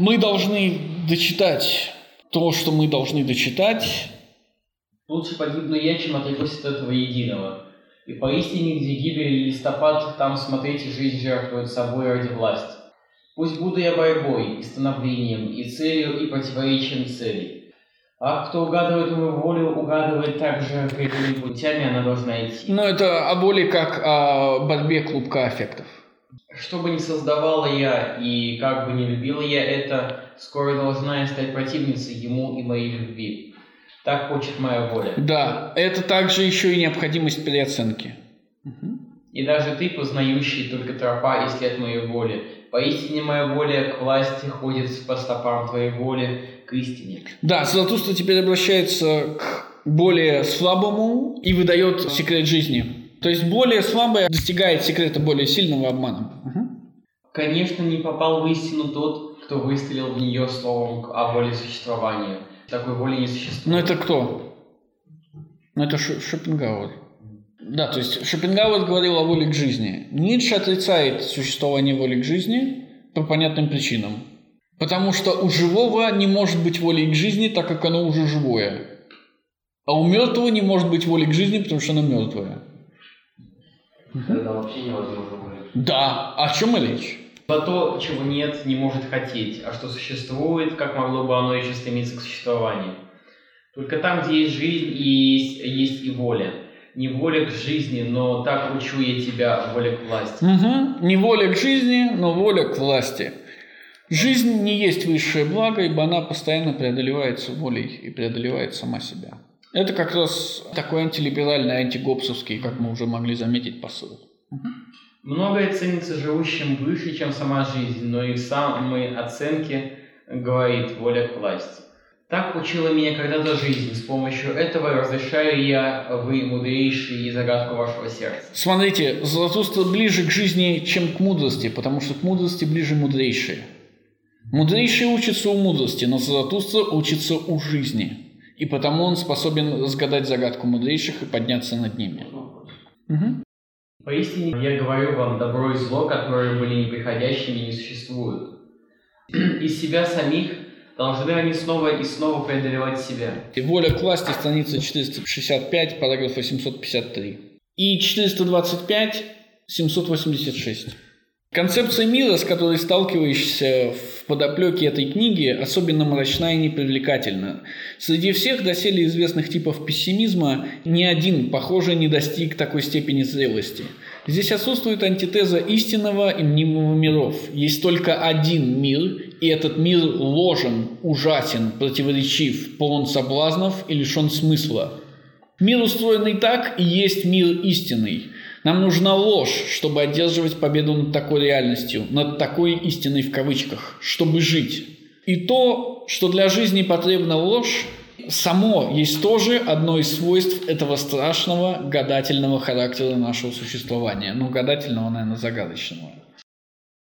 Мы должны дочитать то, что мы должны дочитать. Лучше погибну я, чем отрекусь от этого единого. И поистине, где гибель и листопад, там смотрите, жизнь жертвует собой ради власти. Пусть буду я борьбой, и становлением, и целью, и противоречием цели. А кто угадывает мою волю, угадывает также, какими путями она должна идти. Но это о боли как о борьбе клубка аффектов. Что бы ни создавала я и как бы ни любила я это, скоро должна я стать противницей ему и моей любви. Так хочет моя воля. Да, это также еще и необходимость переоценки. И даже ты, познающий только тропа и след моей воли, поистине моя воля к власти ходит по стопам твоей воли к истине. Да, Золотуство теперь обращается к более слабому и выдает секрет жизни. То есть более слабое достигает секрета более сильного обманом. Угу. Конечно, не попал в истину тот, кто выстрелил в нее словом о воле существования. Такой воли не существует. Но это кто? Ну, это Шопенгауэр. Да, то есть Шопенгауэр говорил о воле к жизни. Ницше отрицает существование воли к жизни по понятным причинам. Потому что у живого не может быть воли к жизни, так как оно уже живое. А у мертвого не может быть воли к жизни, потому что оно мертвое. Тогда вообще невозможно выжить. Да, о чем и речь? За то, чего нет, не может хотеть, а что существует, как могло бы оно еще стремиться к существованию. Только там, где есть жизнь, и есть, есть и воля. Не воля к жизни, но так учу я тебя, воля к власти. Угу. Не воля к жизни, но воля к власти. Жизнь не есть высшее благо, ибо она постоянно преодолевается волей и преодолевает сама себя. Это как раз такой антилиберальный, антигопсовский, как мы уже могли заметить, посыл. Угу. Многое ценится живущим выше, чем сама жизнь, но и в самой оценке говорит воля к власти. Так учила меня когда-то жизнь. С помощью этого разрешаю я, вы, мудрейшие, и загадку вашего сердца. Смотрите, Золотуство ближе к жизни, чем к мудрости, потому что к мудрости ближе мудрейшие. Мудрейшие учатся у мудрости, но Золотуство учится у жизни. И потому он способен разгадать загадку мудрейших и подняться над ними. Угу. Поистине, я говорю вам, добро и зло, которые были неприходящими, не существуют. Из себя самих должны они снова и снова преодолевать себя. И воля к власти, страница 465, параграф 853. И 425, 786. Концепция мира, с которой сталкиваешься в подоплеке этой книги, особенно мрачна и непривлекательна. Среди всех доселе известных типов пессимизма ни один, похоже, не достиг такой степени зрелости. Здесь отсутствует антитеза истинного и мнимого миров. Есть только один мир, и этот мир ложен, ужасен, противоречив, полон соблазнов и лишен смысла. Мир, устроенный так, и есть мир истинный – нам нужна ложь, чтобы одерживать победу над такой реальностью, над такой истиной в кавычках, чтобы жить. И то, что для жизни потребна ложь, само есть тоже одно из свойств этого страшного гадательного характера нашего существования. Ну, гадательного, наверное, загадочного.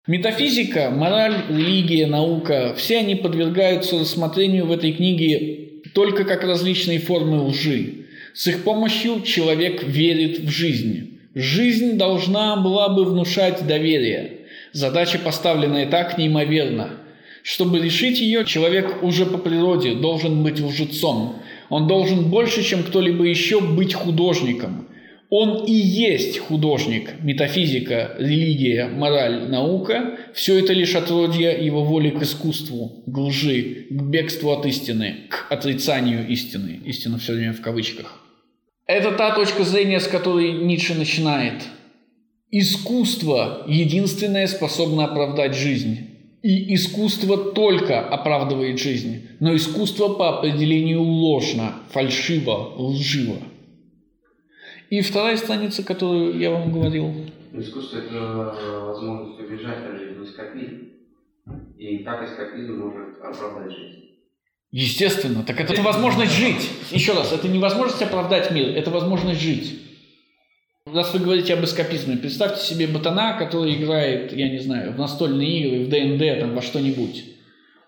Метафизика, мораль, религия, наука – все они подвергаются рассмотрению в этой книге только как различные формы лжи. С их помощью человек верит в жизнь. Жизнь должна была бы внушать доверие. Задача, поставленная так, неимоверна. Чтобы решить ее, человек уже по природе должен быть лжецом. Он должен больше, чем кто-либо еще, быть художником. Он и есть художник. Метафизика, религия, мораль, наука – все это лишь отродье его воли к искусству, к лжи, к бегству от истины, к отрицанию истины. Истина все время в кавычках. Это та точка зрения, с которой Ницше начинает. Искусство единственное способно оправдать жизнь. И искусство только оправдывает жизнь. Но искусство по определению ложно, фальшиво, лживо. И вторая страница, которую я вам говорил. Искусство – это возможность убежать от жизни, эскапизм. И так эскапизм может оправдать жизнь. Естественно. Так это, это возможность жить. Еще раз, это не возможность оправдать мир, это возможность жить. Раз вы говорите об эскапизме, представьте себе ботана, который играет, я не знаю, в настольные игры, в ДНД, там, во что-нибудь.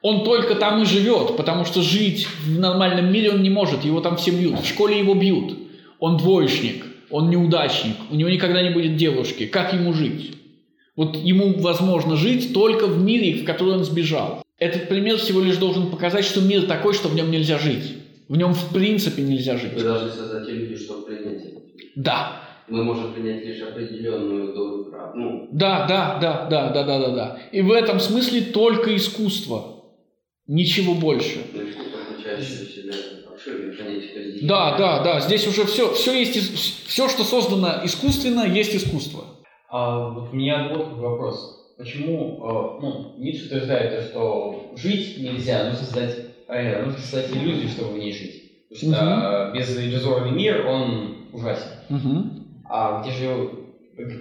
Он только там и живет, потому что жить в нормальном мире он не может, его там все бьют. В школе его бьют. Он двоечник, он неудачник, у него никогда не будет девушки. Как ему жить? Вот ему возможно жить только в мире, в который он сбежал. Этот пример всего лишь должен показать, что мир такой, что в нем нельзя жить. В нем в принципе нельзя жить. Вы должны создать иллюзию, чтобы принять это. Да. Мы можем принять лишь определенную долю прав. Ну. Да, да, да, да, да, да, да, да. И в этом смысле только искусство. Ничего больше. Ну, да, да, да. Здесь уже все, все есть, все, что создано искусственно, есть искусство. А, у меня вот вопрос. Почему, э, ну, Ницше утверждает, то, что жить нельзя, нужно создать, э, нужно создать иллюзию, чтобы в ней жить. Потому что э, без иллюзорный мир, он ужасен. Мгм. А где же,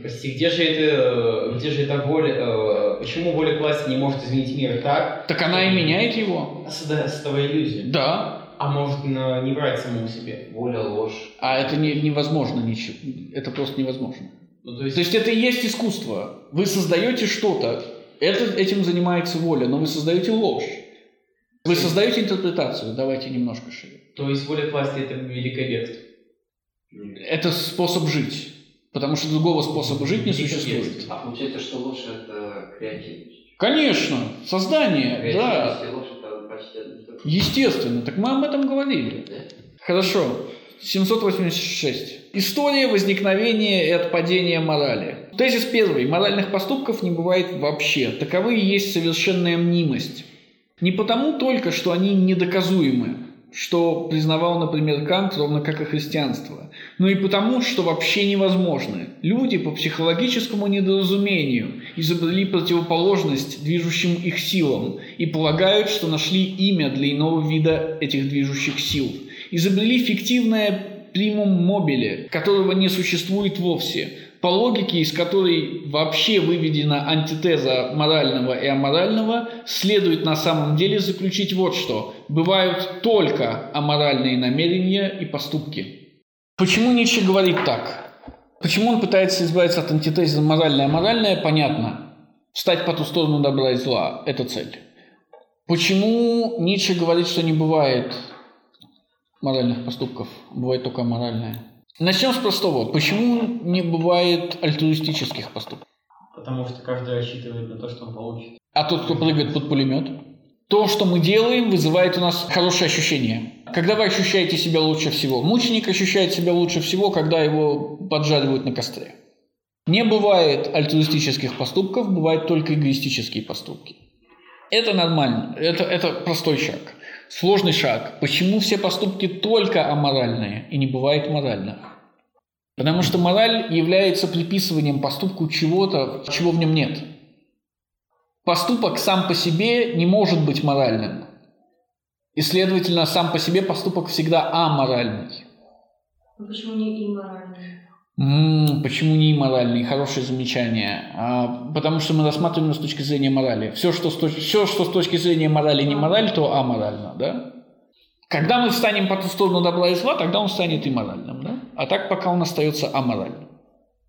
прости, где же это, где же эта воля, э, почему воля власти не может изменить мир так, Так она и меняет его. созда- создавая иллюзию? Да. А может не врать самому себе? Воля, ложь. А это не, невозможно ничего. Это просто невозможно. Ну, то есть, То есть это и есть искусство. Вы создаете что-то, это, этим занимается воля, но вы создаете ложь. Вы создаете интерпретацию. Давайте немножко шире. то есть воля власти это великое бегство. Это способ жить. Потому что другого способа жить не существует. А получается, что ложь это креативность. Конечно, создание, да, ложь это почти естественно. Так мы об этом говорили. Да? Хорошо. 786. История возникновения и отпадения морали. Тезис первый. Моральных поступков не бывает вообще. Таковы и есть совершенная мнимость. Не потому только, что они недоказуемы, что признавал, например, Кант, ровно как и христианство, но и потому, что вообще невозможны. Люди по психологическому недоразумению изобрели противоположность движущим их силам и полагают, что нашли имя для иного вида этих движущих сил. Изобрели фиктивное примум мобиле, которого не существует вовсе, по логике, из которой вообще выведена антитеза морального и аморального, следует на самом деле заключить вот что. Бывают только аморальные намерения и поступки. Почему Ницше говорит так? Почему он пытается избавиться от антитезы моральное-аморальное? Понятно. Встать по ту сторону добра и зла – это цель. Почему Ницше говорит, что не бывает моральных поступков, бывает только аморальное? Начнем с простого. Почему не бывает альтруистических поступков? Потому что каждый рассчитывает на то, что он получит. А тот, кто прыгает под пулемет? То, что мы делаем, вызывает у нас хорошее ощущение. Когда вы ощущаете себя лучше всего? Мученик ощущает себя лучше всего, когда его поджаривают на костре. Не бывает альтруистических поступков, бывают только эгоистические поступки. Это нормально, это, это простой шаг. Сложный шаг. Почему все поступки только аморальные и не бывает моральных? Потому что мораль является приписыванием поступку чего-то, чего в нем нет. Поступок сам по себе не может быть моральным. И, следовательно, сам по себе поступок всегда аморальный. Ну почему не имморальный? Почему не имморальный? Хорошее замечание. А, потому что мы рассматриваем с точки зрения морали. Все что, с точ- все, что с точки зрения морали не мораль, то аморально, да? Когда мы встанем по ту сторону добра и зла, тогда он станет имморальным, да? А так пока он остается аморальным.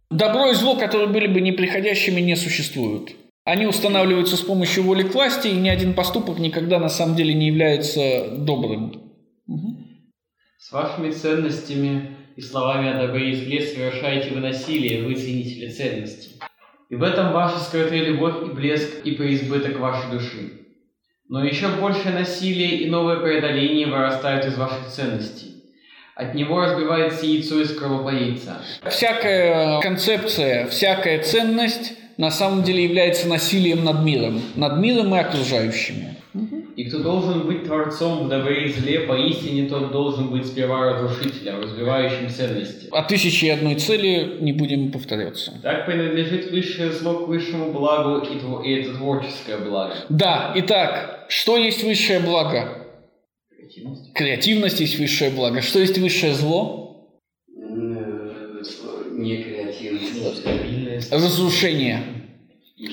Добро и зло, которые были бы неприходящими, не существуют. Они устанавливаются с помощью воли к власти, и ни один поступок никогда на самом деле не является добрым. Мгм. С вашими ценностями и словами о добре и зле совершаете вы насилие, вы ценители ценностей. И в этом ваша скрытая любовь и блеск и преизбыток вашей души. Но еще большее насилие и новое преодоление вырастают из ваших ценностей. От него разбивается яйцо из яйца. Всякая концепция, всякая ценность на самом деле является насилием над миром, над миром и окружающими. И кто должен быть творцом в добре и зле, поистине тот должен быть сперва разрушителем, разбивающим ценности. О тысяче и одной цели не будем повторяться. Так принадлежит высшее зло к высшему благу, и, тво- и это творческое благо. Да, итак, что есть высшее благо? Креативность. Креативность есть высшее благо. Что есть высшее зло? М, Не креативность. Разрушение.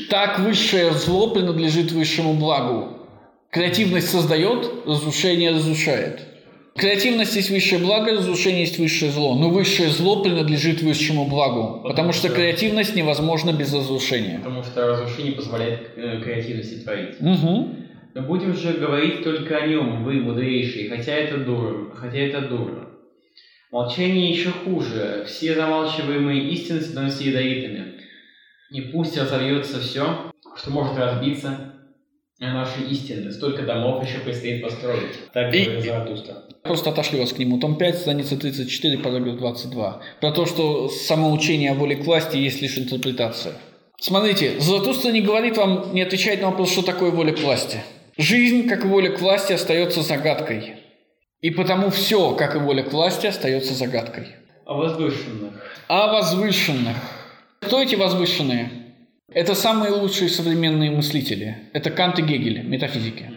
Так высшее зло принадлежит высшему благу. Креативность создает, разрушение разрушает. Креативность есть высшее благо, разрушение есть высшее зло. Но высшее зло принадлежит высшему благу, потому что креативность невозможна без разрушения. Потому что разрушение позволяет э, креативности творить. Угу. Но будем же говорить только о нем, вы, мудрейшие, хотя это дурно, хотя это дурно. Молчание еще хуже. Все замалчиваемые истины становятся ядовитыми. И пусть разовьется все, что может разбиться, нашей истины. Столько домов еще предстоит построить. Так говорит Заратустра. Просто отошли вас к нему. Том 5, страница 34, параграф 22. Про то, что самоучение о воле к власти есть лишь интерпретация. Смотрите, Заратустра не говорит вам, не отвечает на вопрос, что такое воля к власти. Жизнь, как и воля к власти, остается загадкой. И потому все, как и воля к власти, остается загадкой. О возвышенных. О возвышенных. Кто эти возвышенные? Это самые лучшие современные мыслители. Это Кант и Гегель, метафизики.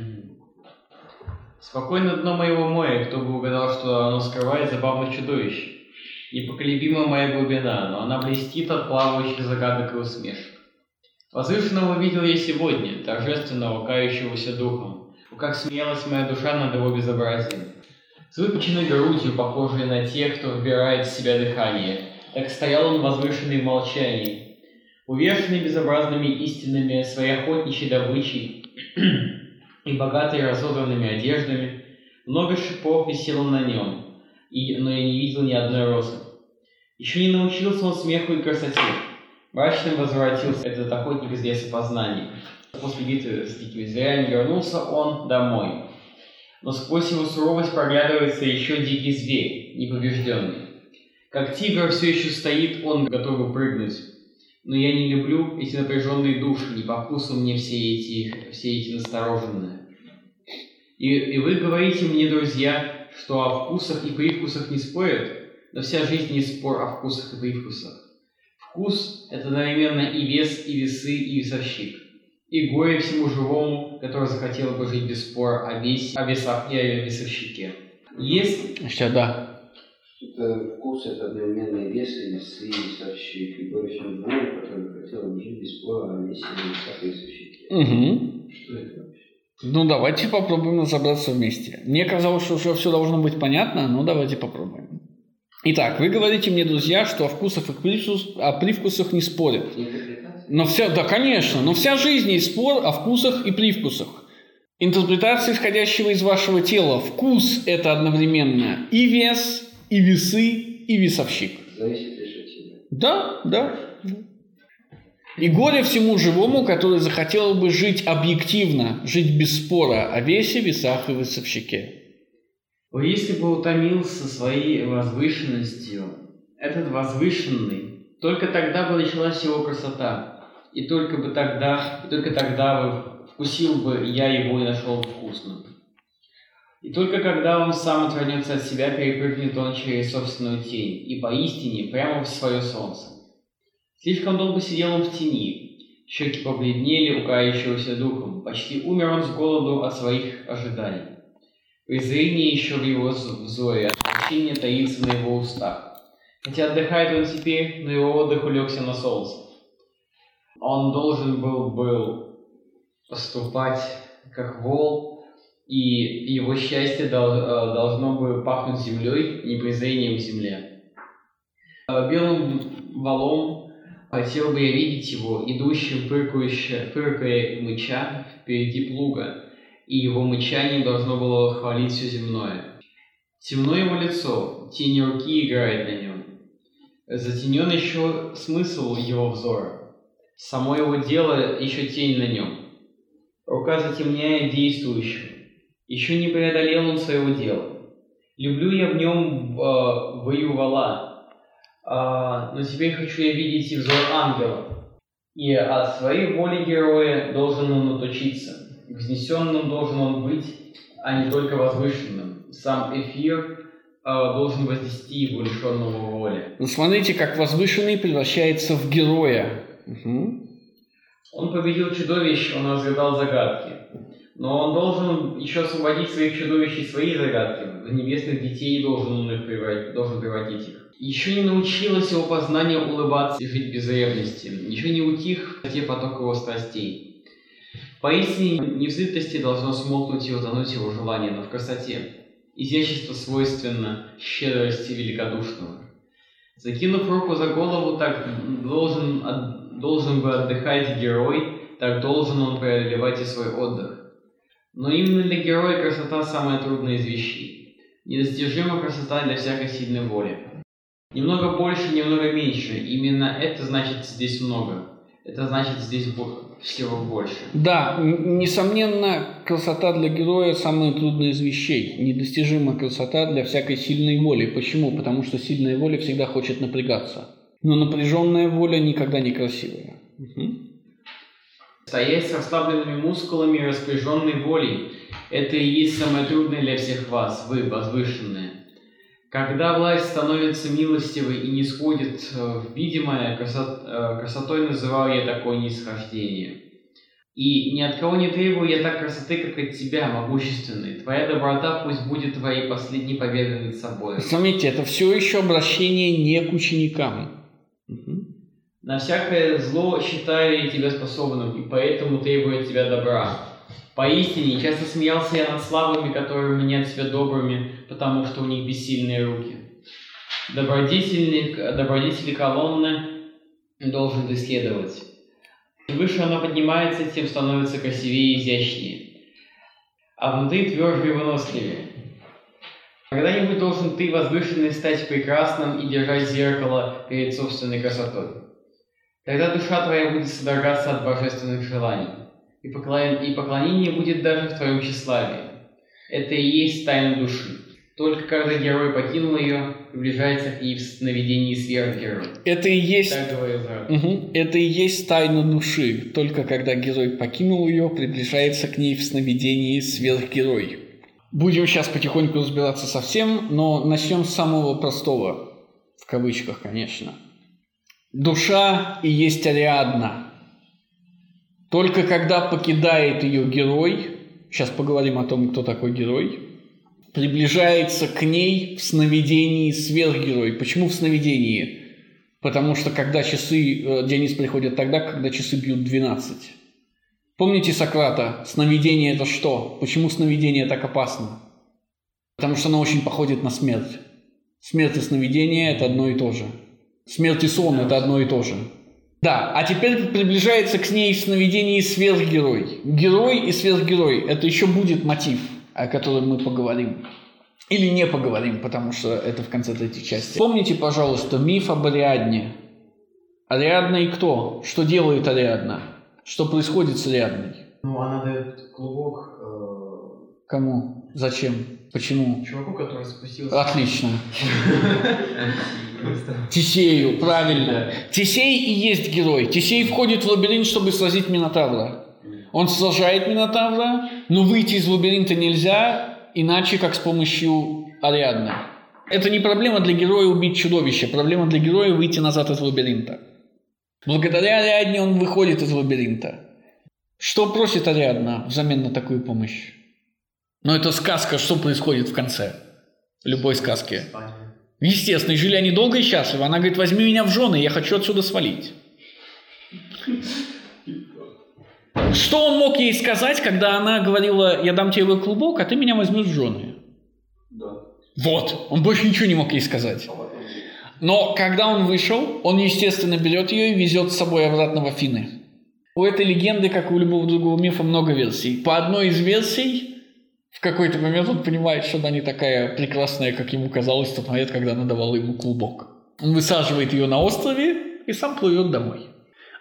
Спокойно дно моего моря, кто бы угадал, что оно скрывает забавных чудовищ. Непоколебима моя глубина, но она блестит от плавающих загадок и усмешек. Возвышенного видел я сегодня, торжественного, кающегося духом. Как смеялась моя душа над его безобразием. С выпученной грудью, похожей на тех, кто вбирает в себя дыхание, так стоял он возвышенный в молчании, увешанный безобразными истинами своей охотничьей добычей и богатый разодранными одеждами, много шипов висело на нем, и, но я не видел ни одной розы. Еще не научился он смеху и красоте. Мрачным возвратился этот охотник из леса познаний. После битвы с дикими зверями вернулся он домой. Но сквозь его суровость проглядывается еще дикий зверь, непобежденный. Как тигр все еще стоит он, готовый прыгнуть. Но я не люблю эти напряженные души, не по вкусу мне все эти, все эти настороженные. И, и вы говорите мне, друзья, что о вкусах и привкусах не спорят, но вся жизнь не спор о вкусах и привкусах. Вкус – это одновременно и вес, и весы, и весовщик. И горе всему живому, который захотел бы жить без спора о весе, о весах и о весовщике. Есть Сейчас, да. Это вкус, это одновременно и вес, и весы, и горе всем живому, который хотел бы жить без спора о весе, и весовщике. Угу. Что это вообще? Ну, давайте попробуем разобраться вместе. Мне казалось, что уже все должно быть понятно, но давайте попробуем. Итак, вы говорите мне, друзья, что о вкусах и привкус- о привкусах не спорят. Но вся, да, конечно, но вся жизнь есть спор о вкусах и привкусах. Интерпретация, исходящего из вашего тела. Вкус – это одновременно и вес, и весы, и весовщик. Зависит тебя. Да, да. И горе всему живому, который захотел бы жить объективно, жить без спора о весе, весах и весовщике. Если бы утомился своей возвышенностью, этот возвышенный, только тогда бы началась его красота. И только бы тогда, и только тогда бы вкусил бы я его и нашел вкусным. И только когда он сам отвернется от себя, перепрыгнет он через собственную тень, и поистине прямо в свое солнце. Слишком долго сидел он в тени, щеки побледнели у кающегося духом, почти умер он с голоду от своих ожиданий. Презрение еще в его взоре, отвращение таится на его устах. Хотя отдыхает он теперь, но его отдых улегся на солнце. Он должен был, был поступать как вол, и его счастье э, должно бы пахнуть землей, не презрением к земле. Э, Белым валом хотел бы я видеть его, идущим, фыркая мыча впереди плуга, и его мычание должно было хвалить все земное. Темно его лицо, тень руки играет на нем. Затенен еще смысл его взора. Само его дело еще тень на нем. Рука затемняет действующего. Еще не преодолел он своего дела. Люблю я в нем э, вою вала, а, но теперь хочу я видеть и взор ангела. И от своей воли героя должен он отучиться. Вознесенным должен он быть, а не только возвышенным. Сам эфир э, должен вознести его лишенного воли. Вы смотрите, как возвышенный превращается в героя. Мгм. Он победил чудовищ, он разгадал загадки. Но он должен еще освободить своих чудовищ и свои загадки. В небесных детей должен он их превратить, должен превратить их. Еще не научилось его познание улыбаться и жить без ревности. Еще не утих те поток его страстей. Поистине, не в сытости должно смолкнуть и утонуть его желание, но в красоте. Изящество свойственно щедрости великодушного. Закинув руку за голову, так должен, от- должен бы отдыхать герой, так должен он преодолевать и свой отдых. Но именно для героя красота самая трудная из вещей. Недостижима красота для всякой сильной воли. Немного больше, немного меньше. Именно это значит здесь много. это значит здесь всего больше. Да, несомненно, красота для героя самая трудная из вещей. Недостижимая красота для всякой сильной воли. Почему? Потому что сильная воля всегда хочет напрягаться. Но напряженная воля никогда не красивая. Угу. Стоять с расслабленными мускулами и распоряженной волей – это и есть самое трудное для всех вас, вы, возвышенные. Когда власть становится милостивой и не сходит э, в видимое, красот, э, красотой называю я такое нисхождение. И ни от кого не требую я так красоты, как от тебя, могущественный. Твоя доброта пусть будет твоей последней победой над собой. Заметьте, это все еще обращение не к ученикам. Угу. На всякое зло считаю я тебя способным, и поэтому требую от тебя добра. Поистине, часто смеялся я над слабыми, которые меняют себя добрыми, потому что у них бессильные руки. Добродетельный, добродетели колонны должен исследовать. Чем выше она поднимается, тем становится красивее и изящнее. А внутри тверже и выносливее. Когда-нибудь должен ты, возвышенный, стать прекрасным и держать зеркало перед собственной красотой. Тогда душа твоя будет содрогаться от божественных желаний и, поклон... и поклонение будет даже в твоем тщеславии. Это и есть тайна души. Только когда герой покинул ее, приближается к ней в сновидении сверхгерой. Это и есть... Так говорил угу. Это и есть тайна души. Только когда герой покинул ее, приближается к ней в сновидении сверхгерой. Будем сейчас потихоньку разбираться со всем, но начнем с самого простого. В кавычках, конечно. Душа и есть Ариадна – только когда покидает ее герой, сейчас поговорим о том, кто такой герой, приближается к ней в сновидении сверхгерой. Почему в сновидении? Потому что когда часы, э, Денис приходит тогда, когда часы бьют 12. Помните Сократа? Сновидение это что? Почему сновидение так опасно? Потому что оно очень походит на смерть. Смерть и сновидение – это одно и то же. Смерть и сон – это одно и то же. Да, а теперь приближается к ней в сновидении сверхгерой. Герой и сверхгерой – это еще будет мотив, о котором мы поговорим. Или не поговорим, потому что это в конце третьей части. Помните, пожалуйста, миф об Ариадне. Ариадна и кто? Что делает Ариадна? Что происходит с Ариадной? Ну, она дает клубок... Кому? Зачем? Почему? Чуваку, который спустился. Отлично. Тисею, правильно. Тисей и есть герой. Тисей входит в лабиринт, чтобы сразить Минотавра. Он сражает Минотавра, но выйти из лабиринта нельзя, иначе как с помощью Ариадны. Это не проблема для героя убить чудовище, проблема для героя выйти назад из лабиринта. Благодаря Ариадне он выходит из лабиринта. Что просит Ариадна взамен на такую помощь? Но это сказка, что происходит в конце любой сказки. Естественно, и жили они долго и счастливо. Она говорит, возьми меня в жены, я хочу отсюда свалить. Что он мог ей сказать, когда она говорила, я дам тебе клубок, а ты меня возьмешь в жены? Да. Вот, он больше ничего не мог ей сказать. Но когда он вышел, он, естественно, берет ее и везет с собой обратно в Афины. У этой легенды, как у любого другого мифа, много версий. По одной из версий, в какой-то момент он понимает, что она не такая прекрасная, как ему казалось в тот момент, когда она давала ему клубок. Он высаживает ее на острове и сам плывет домой.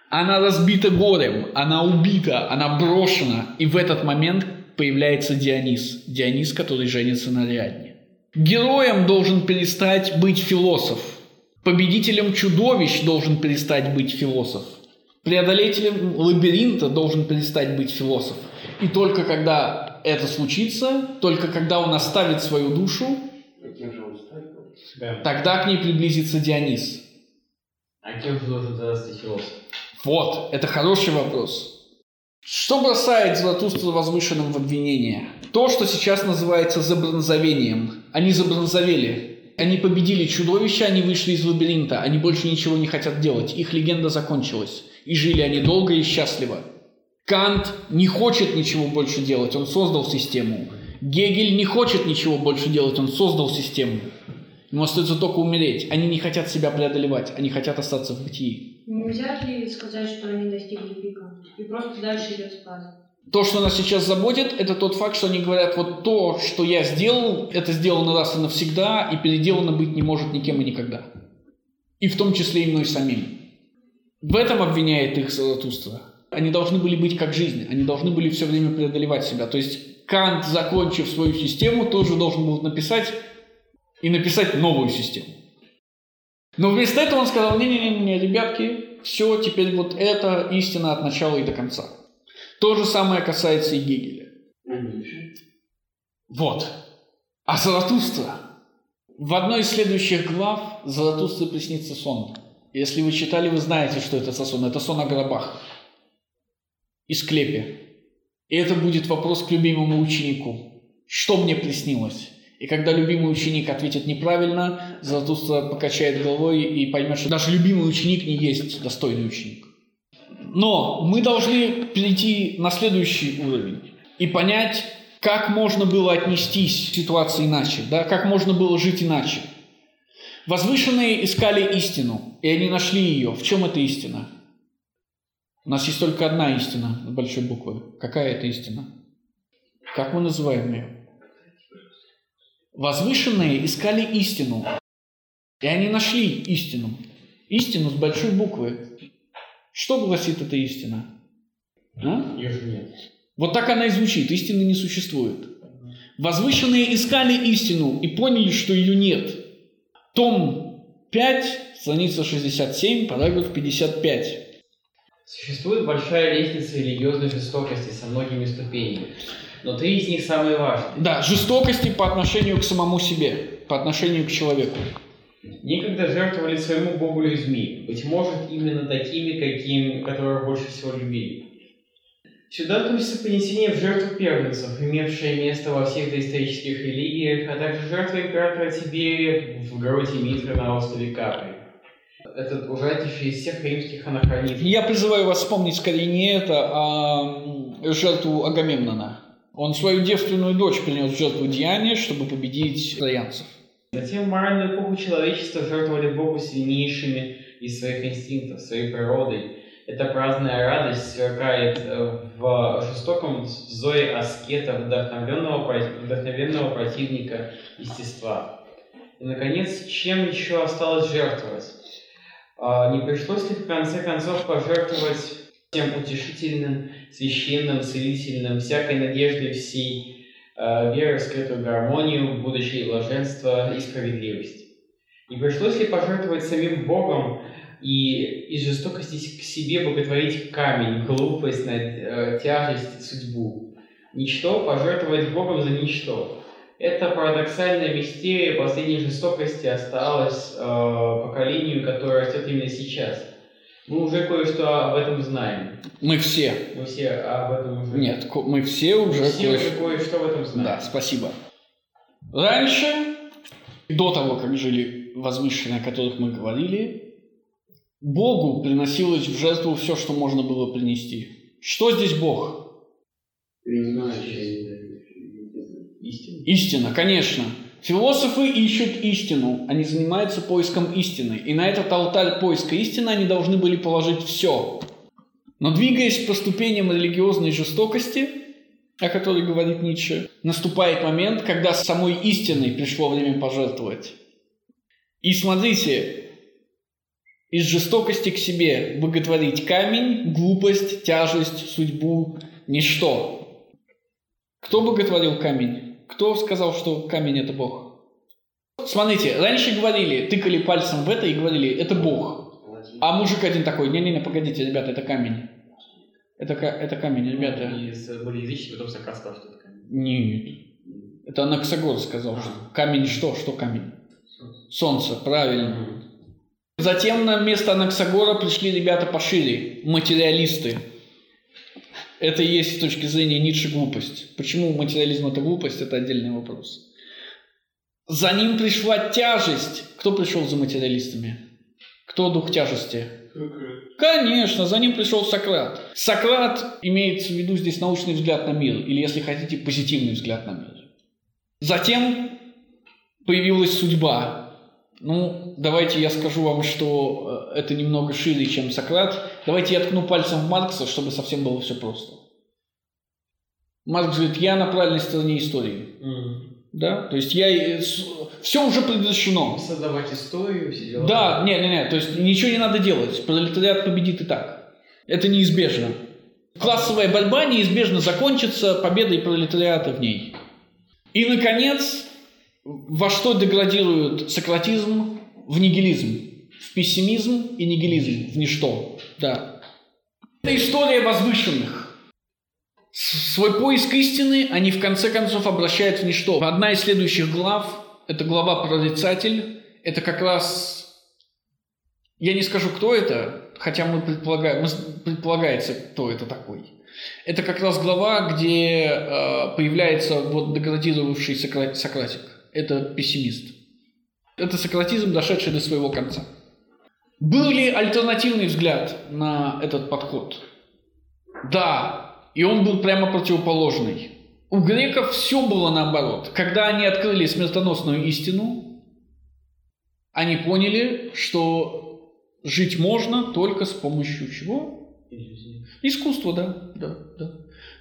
Она разбита горем, она убита, она брошена. И в этот момент появляется Дионис. Дионис, который женится на Ариадне. Героем должен перестать быть философ. Победителем чудовищ должен перестать быть философ. Преодолетелем лабиринта должен перестать быть философ. И только когда это случится только когда он оставит свою душу, тогда к ней приблизится Дионис. А кем же должен тогда стать философ? Вот, это хороший вопрос. Что бросает Златустра возвышенным в обвинение? То, что сейчас называется забронзовением. Они забронзовели. Они победили чудовище, они вышли из лабиринта, они больше ничего не хотят делать. Их легенда закончилась. И жили они долго и счастливо. Кант не хочет ничего больше делать, он создал систему. Гегель не хочет ничего больше делать, он создал систему. Ему остается только умереть. Они не хотят себя преодолевать, они хотят остаться в бытии. Нельзя ли сказать, что они достигли пика и просто дальше идет спад? То, что нас сейчас заботит, это тот факт, что они говорят, вот то, что я сделал, это сделано раз и навсегда, и переделано быть не может никем и никогда. И в том числе и мной самим. В этом обвиняет их Заратустра. Они должны были быть как жизнь, они должны были все время преодолевать себя. То есть Кант, закончив свою систему, тоже должен был написать и написать новую систему. Но вместо этого он сказал, не-не-не, ребятки, все, теперь вот это истина от начала и до конца. То же самое касается и Гегеля. Вот. А Заратустра? В одной из следующих глав Заратустре приснится сон. Если вы читали, вы знаете, что это за сон. Это сон о гробах и склепе. И это будет вопрос к любимому ученику. Что мне приснилось? И когда любимый ученик ответит неправильно, Заратустра покачает головой и поймет, что даже любимый ученик не есть достойный ученик. Но мы должны перейти на следующий уровень и понять, как можно было отнестись к ситуации иначе, да, как можно было жить иначе. Возвышенные искали истину, и они нашли ее. В чем эта истина? У нас есть только одна истина с большой буквы. Какая это истина? Как мы называем ее? Возвышенные искали истину, и они нашли истину. Истину с большой буквы. Что гласит эта истина? А? Вот так она и звучит. Истины не существует. Возвышенные искали истину и поняли, что ее нет. Том 5, страница 67, параграф 55. Существует большая лестница религиозной жестокости со многими ступенями. Но три из них самые важные. Да, жестокости по отношению к самому себе, по отношению к человеку. Некогда жертвовали своему богу людьми, быть может, именно такими, каким, которых больше всего любили. Сюда относится принесение в жертву первенцев, имевшее место во всех доисторических религиях, а также жертва императора Тиберия в городе Митра на острове Капри. Это ужаснейший из всех римских анахронизмов. Я призываю вас вспомнить скорее не это, а жертву Агамемнона. Он свою девственную дочь принес в жертву деяния, чтобы победить троянцев. Затем в моральную эпоху человечества жертвовали Богу сильнейшими из своих инстинктов, своей природой, эта праздная радость сверкает э, в жестоком зое аскета, вдохновенного, вдохновенного противника естества. И, наконец, чем еще осталось жертвовать? А, не пришлось ли в конце концов пожертвовать тем утешительным, священным, целительным, всякой надеждой всей э, веры, скрытую гармонию, будущее блаженство и справедливость? Не пришлось ли пожертвовать самим Богом и из жестокости к себе боготворить камень, глупость, э, тяжесть, судьбу. Ничто пожертвовать Богом за ничто. Эта парадоксальная мистерия последней жестокости осталась э, поколению, которое растет именно сейчас. Мы уже кое-что об этом знаем. Мы все. Мы все об этом уже... Нет, мы все уже, все кое-что... уже кое-что в этом знаем. Да, спасибо. Раньше, до того, как жили возвышенные, о которых мы говорили, Богу приносилось в жертву все, что можно было принести. Что здесь Бог? Истина. Истина, конечно. Философы ищут истину, они занимаются поиском истины. И на этот алтарь поиска истины они должны были положить все. Но двигаясь по ступеням религиозной жестокости, о которой говорит Ницше, наступает момент, когда самой истиной пришло время пожертвовать. И смотрите, из жестокости к себе боготворить камень, глупость, тяжесть, судьбу, ничто. Кто боготворил камень? Кто сказал, что камень – это Бог? Смотрите, раньше говорили, тыкали пальцем в это и говорили, это Бог. А мужик один такой, не-не-не, погодите, ребята, это камень. Это, это камень, ребята. И были язычники, потом Сократ сказал, что это камень. Нет. Это Анаксагор сказал, а. что камень что? Что камень? Солнце, правильно. Затем на место Анаксагора пришли ребята пошире, материалисты. Это и есть с точки зрения Ницше глупость. Почему материализм это глупость, это отдельный вопрос. За ним пришла тяжесть. Кто пришел за материалистами? Кто дух тяжести? Конечно, за ним пришел Сократ. Сократ имеется в виду здесь научный взгляд на мир, или, если хотите, позитивный взгляд на мир. Затем появилась судьба, ну, давайте я скажу вам, что э, это немного шире, чем Сократ. Давайте я ткну пальцем в Маркса, чтобы совсем было все просто. Маркс говорит, я на правильной стороне истории. Mm. Да? То есть я... Все уже предрешено. Создавать историю, все дела. Да, не, не, не, то есть ничего не надо делать. Пролетариат победит и так. Это неизбежно. Классовая борьба неизбежно закончится победой пролетариата в ней. И, наконец, во что деградирует сократизм? В нигилизм. В пессимизм и нигилизм. В ничто. Да. Это история возвышенных. Свой поиск истины они в конце концов обращают в ничто. Одна из следующих глав, это глава «Прорицатель», это как раз, я не скажу, кто это, хотя мы предполагаем, предполагается, кто это такой. Это как раз глава, где э, появляется вот деградировавший Сократик. Это пессимист. Это сократизм, дошедший до своего конца. Был ли альтернативный взгляд на этот подход? Да, и он был прямо противоположный. У греков все было наоборот. Когда они открыли смертоносную истину, они поняли, что жить можно только с помощью чего? Искусство, да, да, да.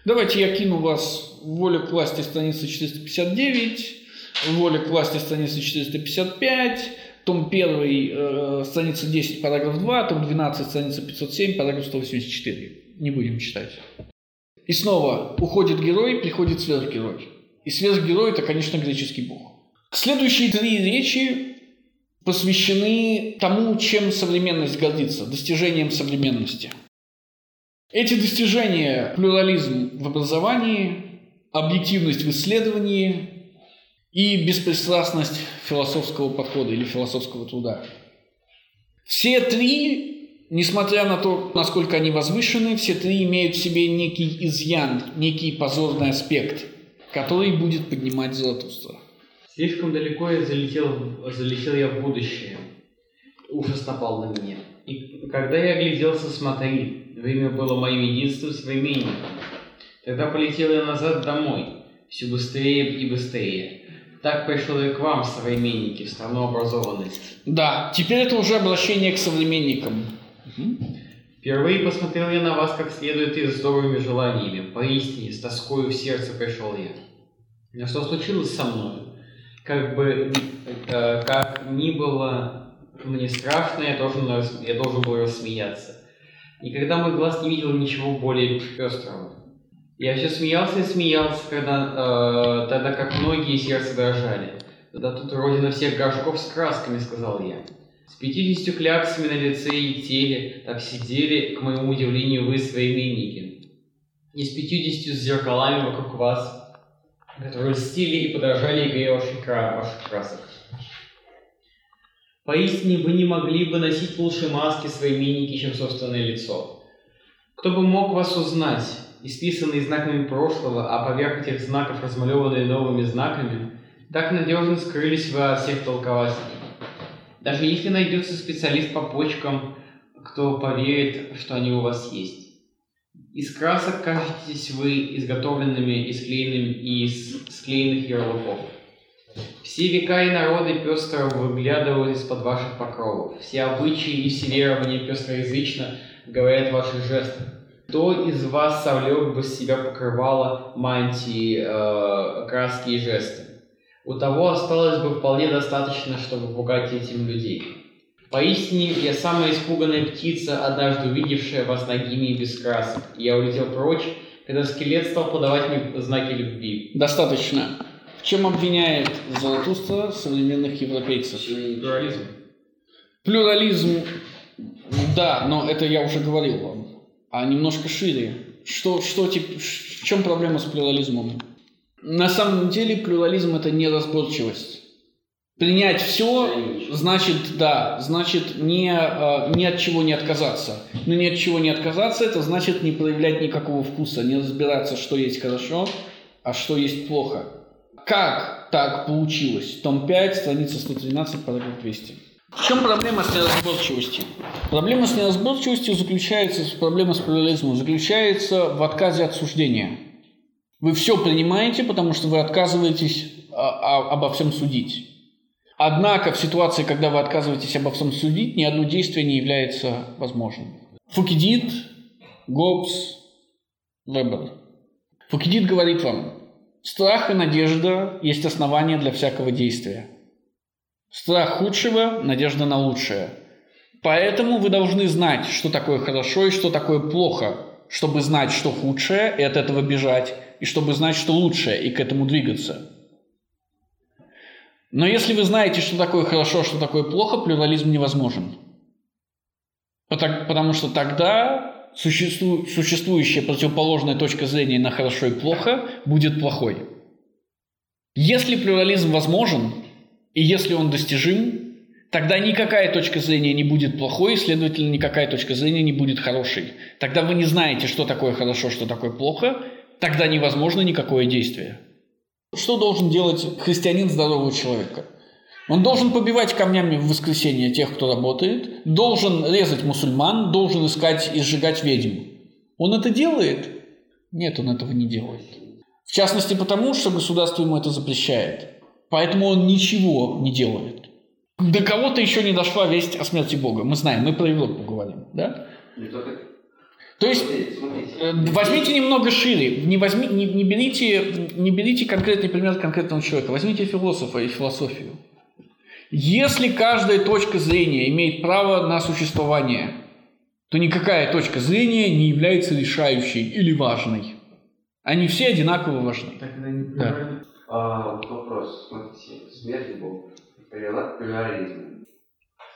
Давайте я кину вас в волю к власти страница 459, в волю к власти страница 455, том 1, э, страница 10, параграф 2, том 12, страница 507, параграф 184. Не будем читать. И снова уходит герой, приходит сверхгерой. И сверхгерой – это, конечно, греческий бог. Следующие три речи посвящены тому, чем современность гордится, достижениям современности. Эти достижения – плюрализм в образовании, объективность в исследовании и беспристрастность философского подхода или философского труда. Все три несмотря на то, насколько они возвышены, все три имеют в себе некий изъян, некий позорный аспект, который будет поднимать Золотуство. Слишком далеко я залетел, залетел я в будущее. Ужас напал на меня. И когда я огляделся, смотри, время было моим единственным современником. Тогда полетел я назад домой, все быстрее и быстрее. Так пришел я к вам, современники, в страну образованности. Да, теперь это уже обращение к современникам. Впервые посмотрел я на вас как следует и с добрыми желаниями. Поистине, с тоскою в сердце пришел я. Но что случилось со мной? Как бы, э, как ни было мне страшно, я должен, я должен был рассмеяться. Никогда мой глаз не видел ничего более пестрого. Я все смеялся и смеялся, когда, э, тогда как многие сердце дрожали. Тогда тут родина всех горшков с красками, сказал я. С пятьюдесятью кляксами на лице и теле так сидели, к моему удивлению, вы современники. И с пятьюдесятью зеркалами вокруг вас, которые льстили и подражали игре ваших, красок. Поистине вы не могли бы носить лучше маски современники, чем собственное лицо. Кто бы мог вас узнать, исписанные знаками прошлого, а поверх этих знаков размалеванные новыми знаками, так надежно скрылись вы от всех толкователей. Даже если найдется специалист по почкам, кто поверит, что они у вас есть. Из красок кажетесь вы изготовленными из клеенными из склеенных ярлыков. Все века и народы пестро выглядывают из-под ваших покровов. Все обычаи и все верования пестроязычно говорят ваши жесты. Кто из вас совлек бы с себя покрывало мантии, э, краски и жесты? у того осталось бы вполне достаточно, чтобы пугать этим людей. Поистине, я самая испуганная птица, однажды увидевшая вас ногими и без красок. Я улетел прочь, когда скелет стал подавать мне знаки любви. Достаточно. В чем обвиняет Золотуство современных европейцев? Плюрализм. Плюрализм, да, но это я уже говорил вам. А немножко шире. Что, что, в чем проблема с плюрализмом? На самом деле плюрализм – это неразборчивость. Принять все значит, да, значит не, а, ни от чего не отказаться. Но ни от чего не отказаться – это значит не проявлять никакого вкуса, не разбираться, что есть хорошо, а что есть плохо. Как так получилось? Том 5, страница 113, параграф 200. В чем проблема с неразборчивостью? Проблема с неразборчивостью заключается, проблема с плюрализмом заключается в отказе от суждения. Вы все принимаете, потому что вы отказываетесь а, а, обо всем судить. Однако в ситуации, когда вы отказываетесь обо всем судить, ни одно действие не является возможным. Фукидид, Гоббс, Вебер. Фукидид говорит вам, Страх и надежда есть основание для всякого действия. Страх худшего, надежда на лучшее. Поэтому вы должны знать, что такое хорошо и что такое плохо, чтобы знать, что худшее, и от этого бежать, и чтобы знать, что лучшее, и к этому двигаться. Но если вы знаете, что такое хорошо, что такое плохо, плюрализм невозможен. Потому что тогда существующая противоположная точка зрения на хорошо и плохо будет плохой. Если плюрализм возможен, и если он достижим, тогда никакая точка зрения не будет плохой, и, следовательно, никакая точка зрения не будет хорошей. Тогда вы не знаете, что такое хорошо, что такое плохо, тогда невозможно никакое действие. Что должен делать христианин здорового человека? Он должен побивать камнями в воскресенье тех, кто работает, должен резать мусульман, должен искать и сжигать ведьм. Он это делает? Нет, он этого не делает. В частности потому, что государство ему это запрещает. Поэтому он ничего не делает. До кого-то еще не дошла весть о смерти Бога. Мы знаем, мы про Европу говорим, да? То есть э, возьмите немного шире, не, возьми, не, не, берите, не берите конкретный пример конкретного человека, возьмите философа и философию. Если каждая точка зрения имеет право на существование, то никакая точка зрения не является решающей или важной. Они все одинаково важны. Так Да. А, вот вопрос, смотрите, смерть Бога, плюрализм,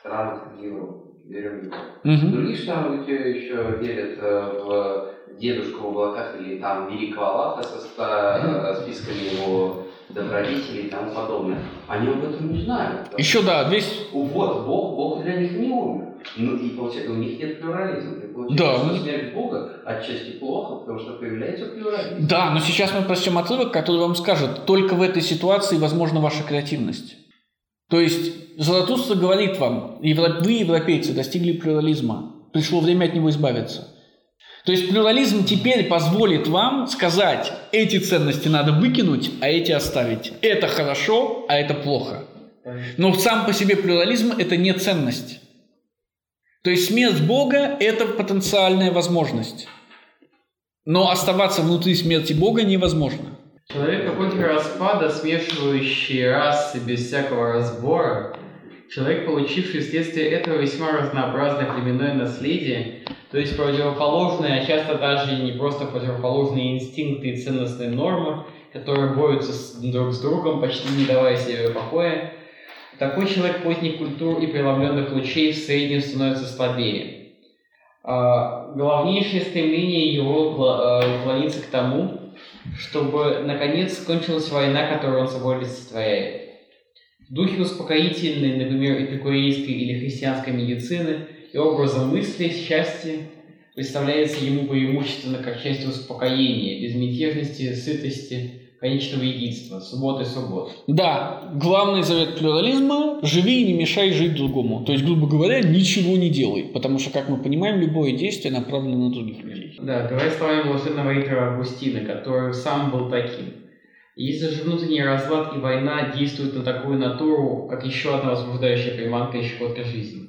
страны Европы, берем Европу. Мгм. Другие страны еще верят э, в дедушку в облаках или там великого Аллаха со э, списками его добродетелей и тому подобное. Они об этом не знают. Еще да, весь Вот, Бог, Бог для них не умер. Ну и получается, у них нет плюрализма. Да. что смерть Бога отчасти плохо, потому что появляется плюрализм. Да, но сейчас мы прочтем отрывок, который вам скажет, только в этой ситуации возможна ваша креативность. То есть Заратустра говорит вам, «Евро- вы, европейцы, достигли плюрализма, пришло время от него избавиться. То есть плюрализм теперь позволит вам сказать, эти ценности надо выкинуть, а эти оставить. Это хорошо, а это плохо. Но сам по себе плюрализм – это не ценность. То есть смерть Бога – это потенциальная возможность. Но оставаться внутри смерти Бога невозможно. Человек эпохи распада, смешивающий расы без всякого разбора, человек, получивший вследствие этого весьма разнообразное племенное наследие, то есть противоположные, а часто даже не просто противоположные инстинкты и ценностные нормы, которые борются с- друг с другом, почти не давая себе покоя, такой человек поздних культур и преломленных лучей в среднем становится слабее. А, главнейшее стремление его э, уклониться к тому, чтобы, наконец, кончилась война, которую он собой олицетворяет. В духе успокоительной, например, эпикурейской или христианской медицины и образом мысли счастье представляется ему преимущественно как часть успокоения, безмятежности, сытости, конечного единства, субботы суббот. Да, главный завет плюрализма – живи и не мешай жить другому. То есть, грубо говоря, ничего не делай. Потому что, как мы понимаем, любое действие направлено на других людей. Да, говоря словами блаженного Икара Августина, который сам был таким. Если же внутренний разлад и война действуют на такую натуру, как еще одна возбуждающая приманка и щекотка жизни.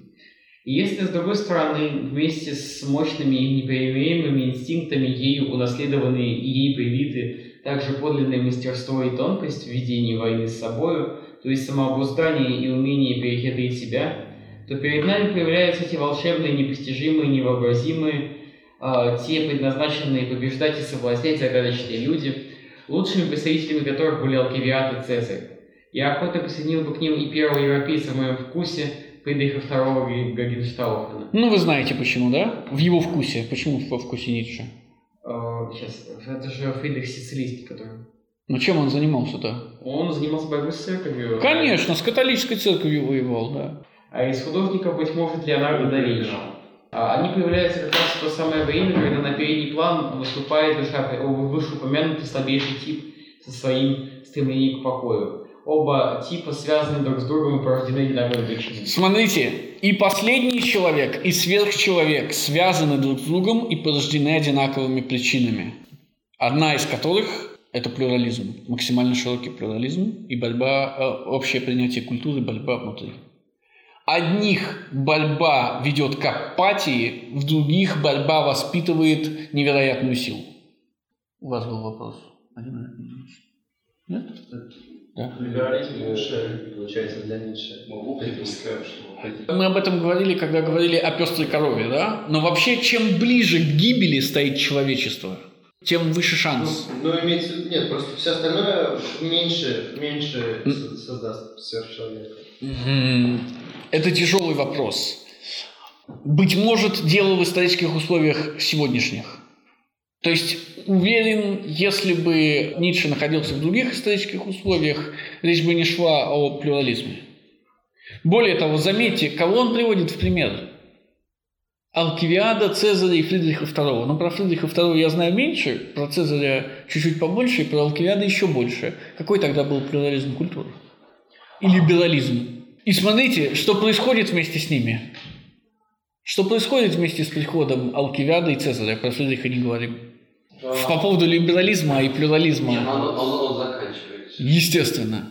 И если, с другой стороны, вместе с мощными и непримиримыми инстинктами, ею унаследованные и ей привиты, также подлинное мастерство и тонкость в ведении войны с собою, то есть самообуздание и умение перехитрить себя, то перед нами появляются эти волшебные, непостижимые, невообразимые, а, те предназначенные побеждать и соблазнять загадочные люди, лучшими представителями которых были Алкивиад и Цезарь. Я охотно присоединил бы к ним и первого европейца в моем вкусе, Фридриха II Г- Гагенштауфена. Ну, вы знаете почему, да? В его вкусе. Почему во вкусе Ницше? А, Сейчас, это же Фридрих Сицилийский, который... Ну, чем он занимался-то? Он занимался борьбой с церковью. Конечно, с католической церковью воевал, да. А из художников, быть может, Леонардо да Винчи. А Они появляются как раз в то самое время, когда на передний план выступает выше- вышеупомянутый слабейший тип со своим стремлением к покою. Оба типа связаны друг с другом и порождены одинаковыми причинами. Смотрите, и последний человек, и сверхчеловек связаны друг с другом и порождены одинаковыми причинами. Одна из которых – это плюрализм, максимально широкий плюрализм и борьба, э, общее принятие культуры, борьба внутри. Одних борьба ведет к апатии, в других борьба воспитывает невероятную силу. У вас был вопрос, Владимир Владимирович. Да? Да. Либерализм лучше, получается, для Ницше. Мы об этом говорили, когда говорили о пестрой корове, да? Но вообще, чем ближе к гибели стоит человечество, тем выше шанс. Ну, ну, имеется в виду, нет, просто все остальное меньше, меньше со- создаст сверхчеловека. Это тяжелый вопрос. Быть может, дело в исторических условиях сегодняшних. То есть, уверен, если бы Ницше находился в других исторических условиях, речь бы не шла о плюрализме. Более того, заметьте, кого он приводит в пример. Алкивиада, Цезаря и Фридриха II. Но про Фридриха II я знаю меньше, про Цезаря чуть-чуть побольше, и про Алкивиада еще больше. Какой тогда был плюрализм культуры? И либерализм? И смотрите, что происходит вместе с ними. Что происходит вместе с приходом Алкивиада и Цезаря? Про Фридриха не говорим. По поводу либерализма и плюрализма. Не, ну, он, он, он заканчивается. Естественно.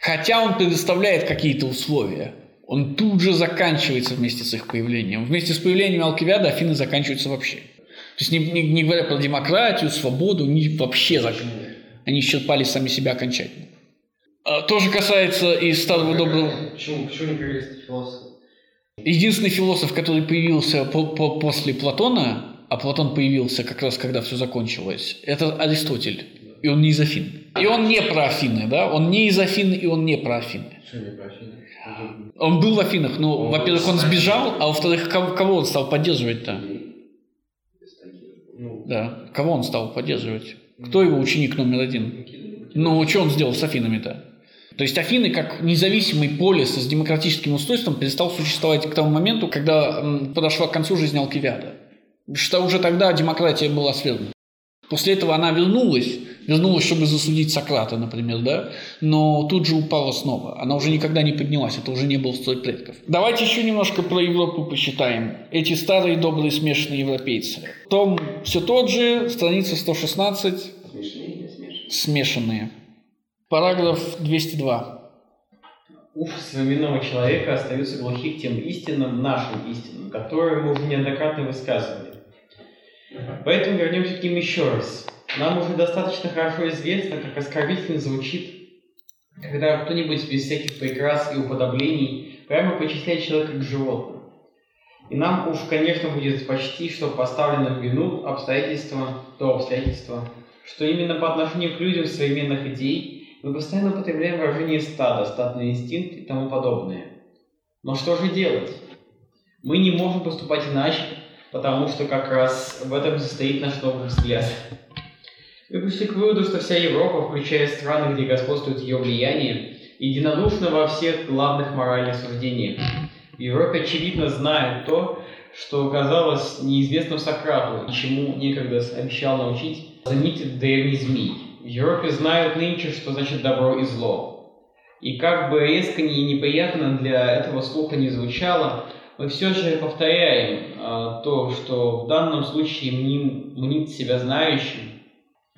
Хотя он предоставляет какие-то условия, он тут же заканчивается вместе с их появлением. Вместе с появлением Алкивиада Афины заканчиваются вообще. То есть не, не- не говоря про демократию, свободу, они вообще зак... они исчерпали сами себя окончательно. А, То же касается и старого доброго... Почему, почему не появились философы? Единственный философ, который появился по- по- после Платона, а Платон появился как раз когда все закончилось, это Аристотель. И он не из Афин. И он не про Афины, да? Он не из Афин, и он не про Афины. Что не про Афины? Он был в Афинах, но, во-первых, он сбежал, а во-вторых, кого, кого он стал поддерживать-то? Ну, Да, кого он стал поддерживать? Кто его ученик номер один? Ну, что он сделал с Афинами-то? То есть Афины как независимый полис с демократическим устройством перестал существовать к тому моменту, когда подошла к концу жизнь Алкивиада. Что уже тогда демократия была свергнута. После этого она вернулась, вернулась, чтобы засудить Сократа, например, да, но тут же упала снова. Она уже никогда не поднялась, это уже не был строй предков. Давайте еще немножко про Европу посчитаем. Эти старые добрые смешанные европейцы. Том все тот же, страница 116, Смешные или смешные? смешанные. Параграф 202. Уши современного человека остаются глухи к тем истинам, нашим истинам, которые мы уже неоднократно высказывали. Поэтому вернемся к ним еще раз. Нам уже достаточно хорошо известно, как оскорбительно звучит, когда кто-нибудь без всяких прикрас и уподоблений прямо причисляет человека к животному. И нам уж, конечно, будет почти что поставлено в вину обстоятельства, то обстоятельство, что именно по отношению к людям современных идей мы постоянно употребляем выражение стада, стадный инстинкт и тому подобное. Но что же делать? Мы не можем поступать иначе, потому что как раз в этом состоит наш новый взгляд. Мы пришли к выводу, что вся Европа, включая страны, где господствует ее влияние, единодушна во всех главных моральных суждениях. В Европе очевидно знают то, что казалось неизвестным Сократу, и чему некогда обещал научить знаменитый древний змей. В Европе знают нынче, что значит добро и зло. И как бы резко и неприятно для этого слуха не звучало, мы все же повторяем а, то, что в данном случае мним, мнит себя знающим,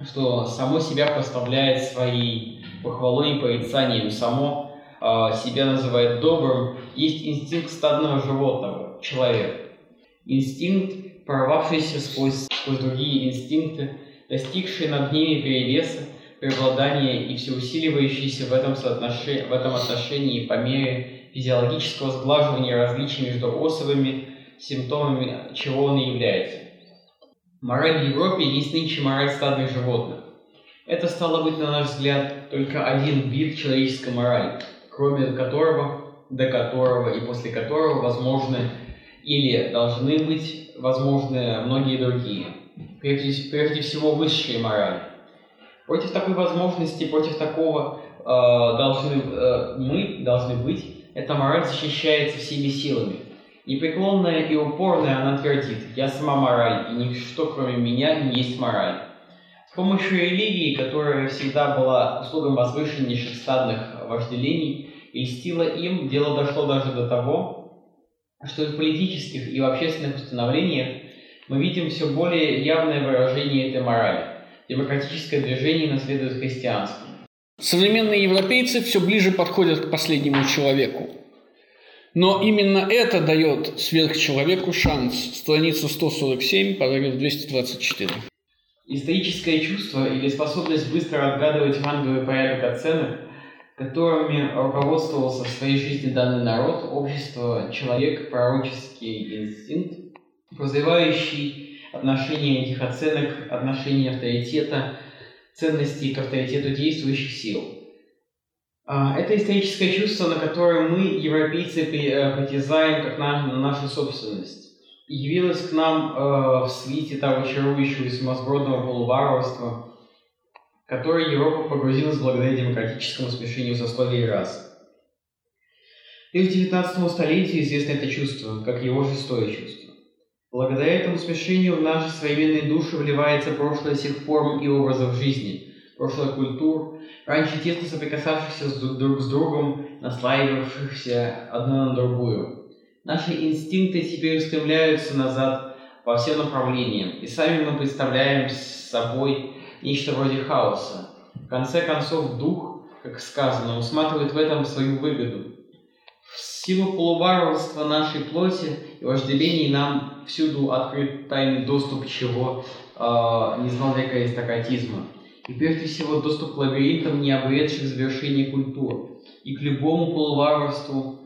что само себя прославляет своей похвалой и порицанием, само а, себя называет добрым, есть инстинкт стадного животного, человека. Инстинкт, прорвавшийся сквозь, сквозь другие инстинкты, достигший над ними перевеса, преобладания и всеусиливающийся в этом, в этом отношении по мере физиологического сглаживания различий между особыми симптомами, чего он и является. Мораль в Европе есть нынче мораль стадных животных. Это стало быть, на наш взгляд, только один вид человеческой морали, кроме которого, до которого и после которого возможны или должны быть возможны многие другие. Прежде, прежде всего высшие морали. Против такой возможности, против такого э, должны, э, мы должны быть, эта мораль защищается всеми силами. Непреклонная и упорная она твердит, я сама мораль, и ничто кроме меня не есть мораль. С помощью религии, которая всегда была услугом возвышеннейших стадных вожделений, и льстила им, дело дошло даже до того, что в политических и в общественных установлениях мы видим все более явное выражение этой морали. Демократическое движение наследует христианство. Современные европейцы все ближе подходят к последнему человеку. Но именно это дает сверхчеловеку шанс. Страница 147, параграф 224. Историческое чувство или способность быстро отгадывать ранговый порядок оценок, которыми руководствовался в своей жизни данный народ, общество, человек, пророческий инстинкт, развивающий отношение этих оценок, отношение авторитета, ценностей к авторитету действующих сил. А, это историческое чувство, на которое мы, европейцы, э, притязаем как на нашу собственность явилась к нам э, в свете того чарующего и сумасбродного полуварварства, в которое Европа погрузилась благодаря демократическому смешению сословий и рас. Лишь 19 столетию известно это чувство, как его шестое чувство. Благодаря этому смешению в наши современные души вливается прошлое всех форм и образов жизни, прошлое культур, раньше тесно соприкасавшихся друг с другом, наслаивавшихся одна на другую – Наши инстинкты теперь устремляются назад по всем направлениям, и сами мы представляем собой нечто вроде хаоса. В конце концов, дух, как сказано, усматривает в этом свою выгоду. Силу полуварварства нашей плоти и вожделений нам всюду открыт тайный доступ чего э, не знал века аристократизма. И прежде всего доступ к лабиринтам, не обретших культур, и к любому полуварварству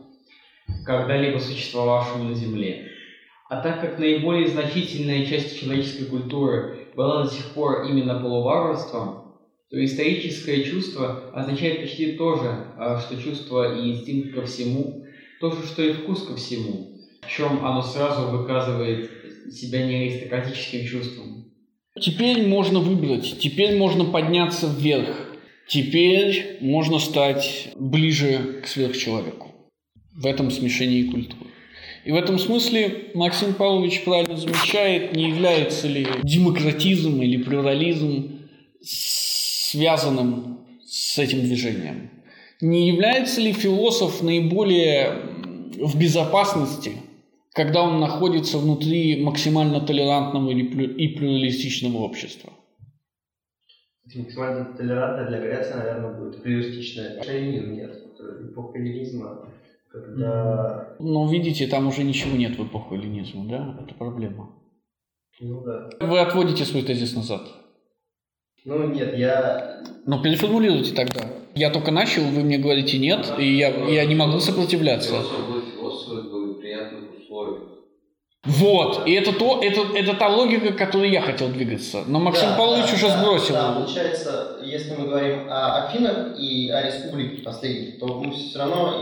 когда-либо существовавшему на Земле. А так как наиболее значительная часть человеческой культуры была до сих пор именно полуварварством, то историческое чувство означает почти то же, а, что чувство и инстинкт ко всему, то же, что и вкус ко всему, в чем оно сразу выказывает себя не аристократическим чувством. Теперь можно выбрать, теперь можно подняться вверх, теперь можно стать ближе к сверхчеловеку в этом смешении культур. И в этом смысле Максим Павлович правильно замечает, не является ли демократизм или плюрализм связанным с этим движением. Не является ли философ наиболее в безопасности, когда он находится внутри максимально толерантного и плюралистичного общества? Максимально толерантное для Греции, наверное, будет плюралистичное. Шовинизм нет. Эпоха эллинизма когда... Но видите, там уже ничего нет в эпоху эллинизма, да? Это проблема. Ну да. Вы отводите свой тезис назад. Ну нет, я... Ну переформулируйте тогда. Я только начал, вы мне говорите нет, и я, я не могу сопротивляться. Вот, и это, то, это, это та логика, к которой я хотел двигаться. Но Максим да, Павлович да, уже да, сбросил. Да, получается, если мы говорим о Афинах и о республике последней, то мы все равно,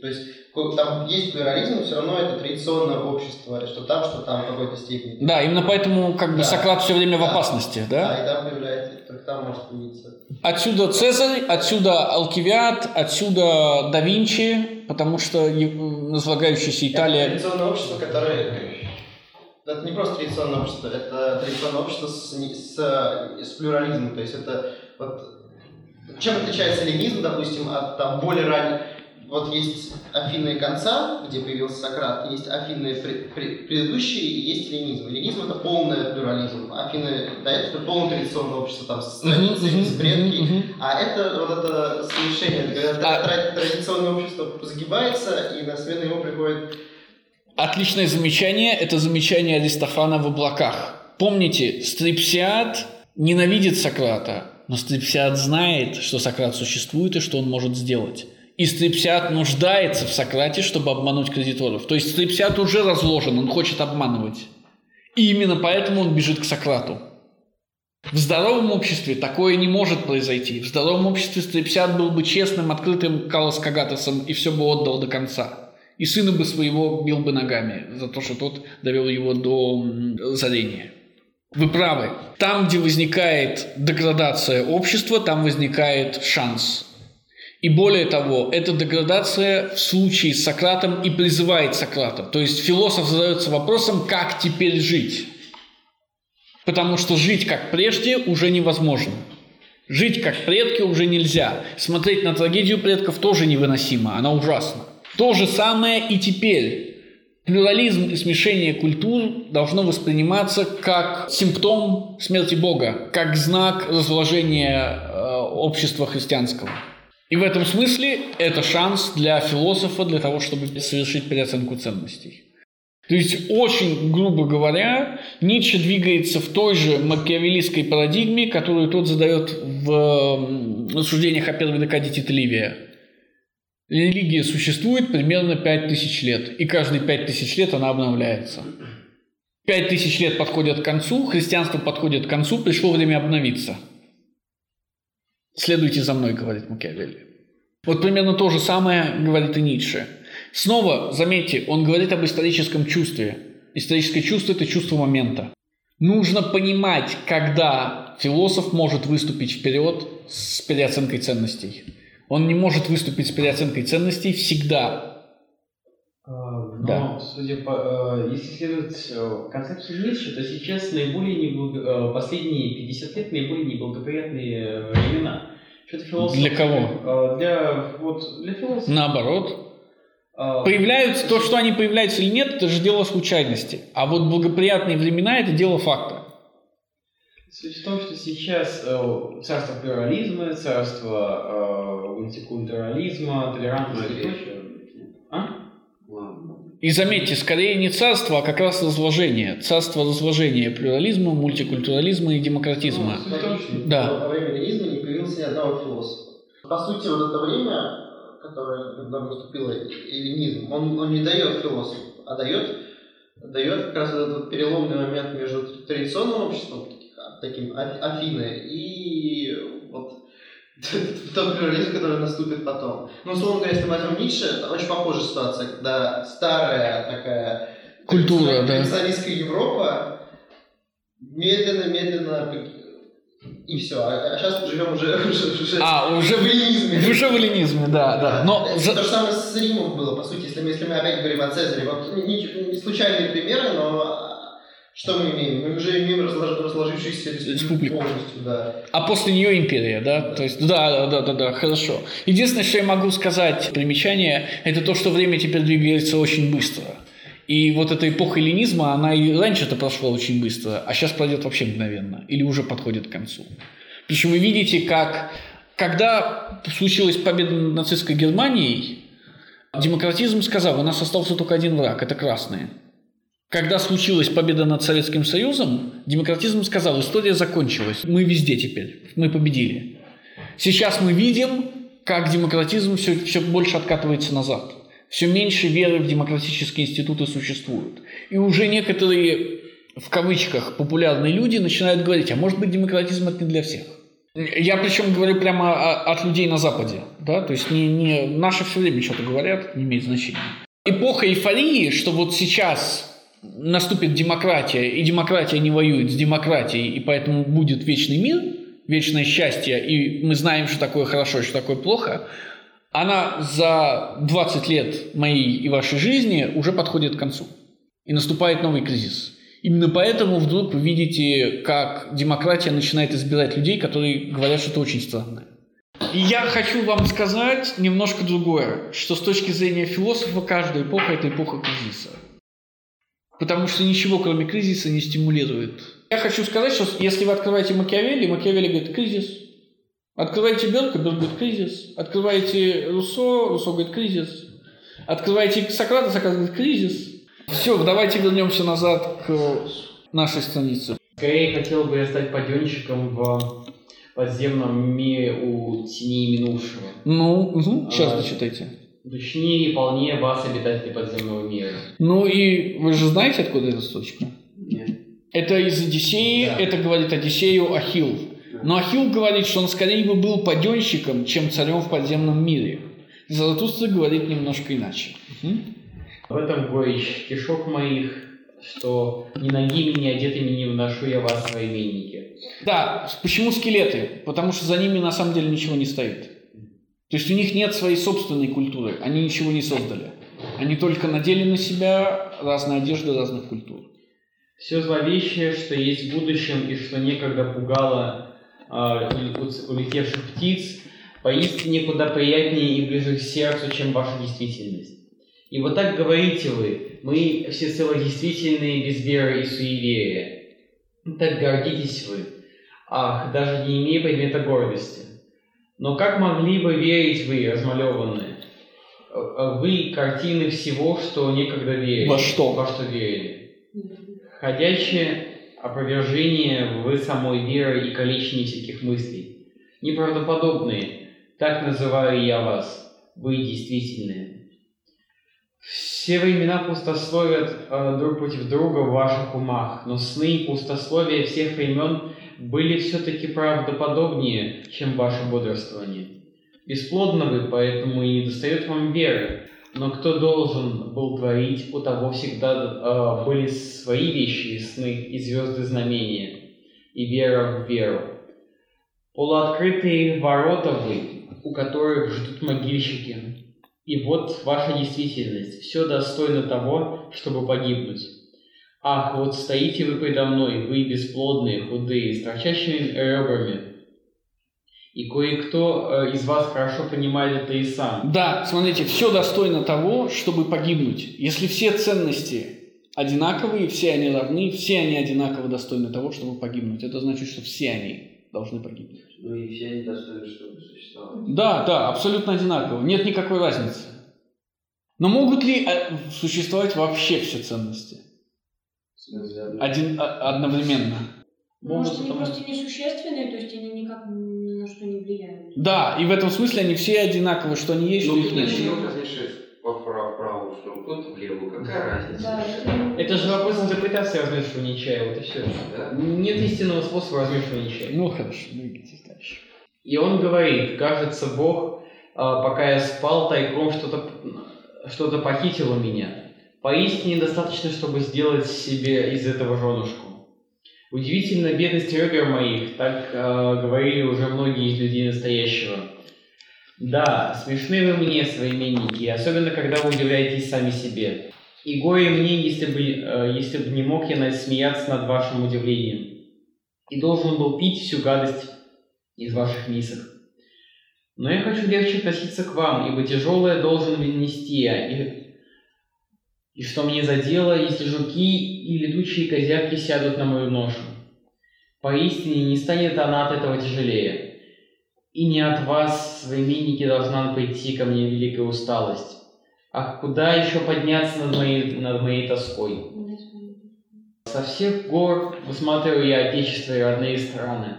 то есть там есть плюрализм, все равно это традиционное общество, что там, что там в какой-то степени. Да, именно поэтому как бы да. Сократ все время да. в опасности, да? Да, и там появляется, только там может появиться. Отсюда Цезарь, отсюда Алкивиад, отсюда да Винчи, потому что разлагающаяся Италия... Это традиционное общество, которое... Это не просто традиционное общество, это традиционное общество с, с, с плюрализмом. То есть это вот... Чем отличается ленизм, допустим, от там, более ранних вот есть Афины конца, где появился Сократ, есть Афины предыдущие и есть ленизм. Ленизм это полный плюрализм. Афины этого это полное традиционное общество, там, с традициями, с предки. А это вот это смешение, когда а... традиционное общество загибается, и на смену ему приходит Отличное замечание. Это замечание Аристофана в облаках. Помните, Стрепсиад ненавидит Сократа, но Стрепсиад знает, что Сократ существует и что он может сделать. И Стрепсиад нуждается в Сократе, чтобы обмануть кредиторов. То есть Стрепсиад уже разложен, он хочет обманывать. И именно поэтому он бежит к Сократу. В здоровом обществе такое не может произойти. В здоровом обществе Стрепсиад был бы честным, открытым Калос Кагатосом и все бы отдал до конца. И сына бы своего бил бы ногами за то, что тот довел его до зарения. Вы правы. Там, где возникает деградация общества, там возникает шанс и более того, эта деградация в случае с Сократом и призывает Сократа. То есть философ задается вопросом, как теперь жить. Потому что жить как прежде уже невозможно. Жить как предки уже нельзя. Смотреть на трагедию предков тоже невыносимо, она ужасна. То же самое и теперь. Плюрализм и смешение культур должно восприниматься как симптом смерти Бога, как знак разложения э, общества христианского. И в этом смысле это шанс для философа для того, чтобы совершить переоценку ценностей. То есть, очень грубо говоря, Ницше двигается в той же макиавеллистской парадигме, которую тот задает в рассуждениях о первой декаде Тита Ливия. Религия существует примерно 5000 лет, и каждые 5000 лет она обновляется. Пять тысяч лет подходят к концу, христианство подходит к концу, пришло время обновиться. Следуйте за мной, говорит Макиавелли. Вот примерно то же самое говорит и Ницше. Снова, заметьте, он говорит об историческом чувстве. Историческое чувство – это чувство момента. Нужно понимать, когда философ может выступить вперед с переоценкой ценностей. Он не может выступить с переоценкой ценностей всегда. Но, Да. судя по, э, если следовать э, концепции Ницше, то сейчас наиболее неблаго- э, последние 50 лет наиболее неблагоприятные времена. Что-то философ... Для кого? Для, вот, для философов. Наоборот, Появляются, то, что они появляются или нет, это же дело случайности. А вот благоприятные времена – это дело факта. Суть в том, что сейчас э, царство плюрализма, царство э, мультикультурализма, толерантности и прочее. А? И заметьте, скорее не царство, а как раз разложение. Царство разложения плюрализма, мультикультурализма и демократизма. Ну, том, Да. Во время ленизма не появился ни одного философа. По сути, вот это время, которое, когда наступил эллинизм, он, он не дает философу, а дает, дает как раз этот переломный момент между традиционным обществом, таким Аф- Афины, и тот плюрализм, который наступит потом. Ну, условно говоря, если мы возьмем Ницше, это очень похожая ситуация, когда старая такая Культура, да. Европа медленно-медленно и все. А, сейчас живем уже, уже, уже А, уже в эллинизме. в уже в эллинизме, да, да. Но Это за- То же самое с Римом было, по сути, если мы, если мы опять говорим о Цезаре. Вот не, не- не случайные примеры, но что мы имеем? Мы уже имеем разлож- разложившуюся Республику. полностью, да. А после нее империя, да? То есть, да, да, да, да, хорошо. Единственное, что я могу сказать, примечание, это то, что время теперь двигается очень быстро. И вот эта эпоха эллинизма, она и раньше-то прошла очень быстро, а сейчас пройдет вообще мгновенно. Или уже подходит к концу. Причем вы видите, как, когда случилась победа над нацистской Германией, демократизм сказал, у нас остался только один враг, это красные. Когда случилась победа над Советским Союзом, демократизм сказал, история закончилась, мы везде теперь, мы победили. Сейчас мы видим, как демократизм все, все больше откатывается назад. Все меньше веры в демократические институты существует. И уже некоторые, в кавычках, популярные люди начинают говорить, а может быть демократизм это не для всех. Я причем говорю прямо от людей на Западе. Да? То есть не, не, наши все время что-то говорят, не имеет значения. Эпоха эйфории, что вот сейчас наступит демократия, и демократия не воюет с демократией, и поэтому будет вечный мир, вечное счастье, и мы знаем, что такое хорошо, что такое плохо, она за 20 лет моей и вашей жизни уже подходит к концу. И наступает новый кризис. Именно поэтому вдруг вы видите, как демократия начинает избирать людей, которые говорят что-то очень странное. И я хочу вам сказать немножко другое, что с точки зрения философа каждая эпоха – это эпоха кризиса. Потому что ничего, кроме кризиса, не стимулирует. Я хочу сказать, что если вы открываете Макиавелли, Макиавелли говорит «кризис». Открываете Берка, Берк говорит «кризис». Открываете Руссо, Руссо говорит «кризис». Открываете Сократа, Сократ говорит «кризис». Все, давайте вернемся назад к нашей странице. Скорее хотел бы я стать паденщиком в подземном мире у теней минувшего. Ну, угу, сейчас А. дочитайте. Точнее и полнее вас, обитатели подземного мира. Ну и вы же знаете, откуда эта строчка? Нет. Это из Одиссеи, Да. это говорит Одиссею Ахилл. Но Ахилл говорит, что он скорее бы был паденщиком, чем царем в подземном мире. Заратустра говорит немножко иначе. Мгм. В этом горечь кишок моих, что ни ноги мне одетыми не вношу я вас, свои именники. Да, почему скелеты? Потому что за ними на самом деле ничего не стоит. То есть у них нет своей собственной культуры, они ничего не создали. Они только надели на себя разные одежды разных культур. Все зловещее, что есть в будущем и что некогда пугало улет- улетевших птиц, поистине куда приятнее и ближе к сердцу, чем ваша действительность. И вот так говорите вы, мы всецело действительные без веры и суеверия. Так гордитесь вы, ах, даже не имея предмета гордости. Но как могли бы верить вы, размалеванные? э, вы картины всего, что некогда верили. Во что? Во что верили. Ходячее опровержение вы самой веры и количество всяких мыслей. Неправдоподобные, так называю я вас. Вы действительные. Все времена пустословят э, друг против друга в ваших умах, но сны и пустословия всех времен были все-таки правдоподобнее, чем ваше бодрствование. Бесплодны вы, поэтому и не достает вам веры. Но кто должен был творить, у того всегда э, были свои вещи и сны, и звезды знамения, и вера в веру. Полуоткрытые ворота вы, у которых ждут могильщики, и вот ваша действительность. Все достойно того, чтобы погибнуть. Ах, вот стоите вы предо мной, вы бесплодные, худые, с торчащими ребрами. И кое-кто э, из вас хорошо понимает это и сам. Да, смотрите, все достойно того, чтобы погибнуть. Если все ценности одинаковые, все они равны, все они одинаково достойны того, чтобы погибнуть. Это значит, что все они должны погибнуть. Ну и все они достойны, чтобы существовать. Да, да, абсолютно одинаково. Нет никакой разницы. Но могут ли э, существовать вообще все ценности? Один, а- одновременно. Может, они потому- просто несущественные, то есть они никак ни на что не влияют. Да, и в этом смысле они все одинаковы, что они есть, Ну, что их нет. по прав- правую тут в левую. Какая разница? Да, это... Же вопрос интерпретации размешивания чая, вот и все. Да? Нет истинного способа размешивания чая. Ну хорошо, двигайтесь дальше. И он говорит, кажется, Бог, а, пока я спал, тайком что-то что похитил у меня. Поистине достаточно, чтобы сделать себе из этого женушку. Удивительно бедность ребер моих, так а, говорили уже многие из людей настоящего. Да, смешны вы мне, современники, особенно когда вы удивляетесь сами себе. И горе мне, если бы, э, если бы не мог я насмеяться над вашим удивлением. И должен был пить всю гадость из ваших мисок. Но я хочу легче относиться к вам, ибо тяжелое должен нести я. И, и что мне за дело, если жуки и летучие козявки сядут на мою ношу? Поистине не станет она от этого тяжелее. И не от вас, современники, должна прийти ко мне великая усталость. Ах, куда еще подняться над моей, над моей тоской? Со всех гор высматриваю я отечество и родные страны,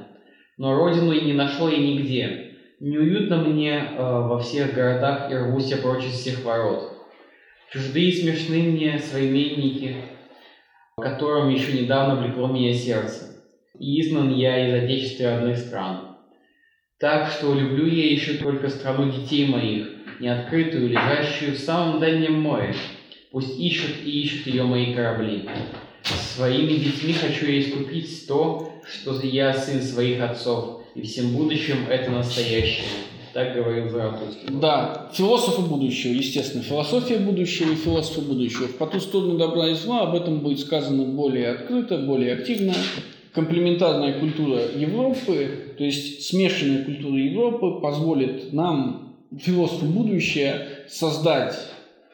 но родину не нашел я нигде. Неуютно мне э, во всех городах и рвусь я прочь из всех ворот. Чуждые и смешны мне современники, которым еще недавно влекло меня сердце. И изгнан я из отечества и родных стран. Так что люблю я еще только страну детей моих, неоткрытую, лежащую в самом дальнем море. Пусть ищут и ищут ее мои корабли. Своими детьми хочу я искупить то, что я сын своих отцов, и всем будущем это настоящее. Так говорил Заратустра. Да, философы будущего, естественно, философия будущего и философы будущего. В «По ту сторону добра и зла» об этом будет сказано более открыто, более активно. Комплементарная культура Европы, то есть смешанная культура Европы, позволит нам, философу будущего, создать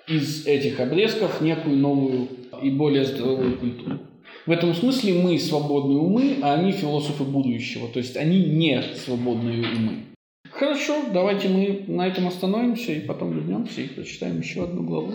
из этих обрезков некую новую и более здоровую культуру. В этом смысле мы свободные умы, а они философы будущего, то есть они не свободные умы. Хорошо, давайте мы на этом остановимся и потом вернемся и прочитаем еще одну главу.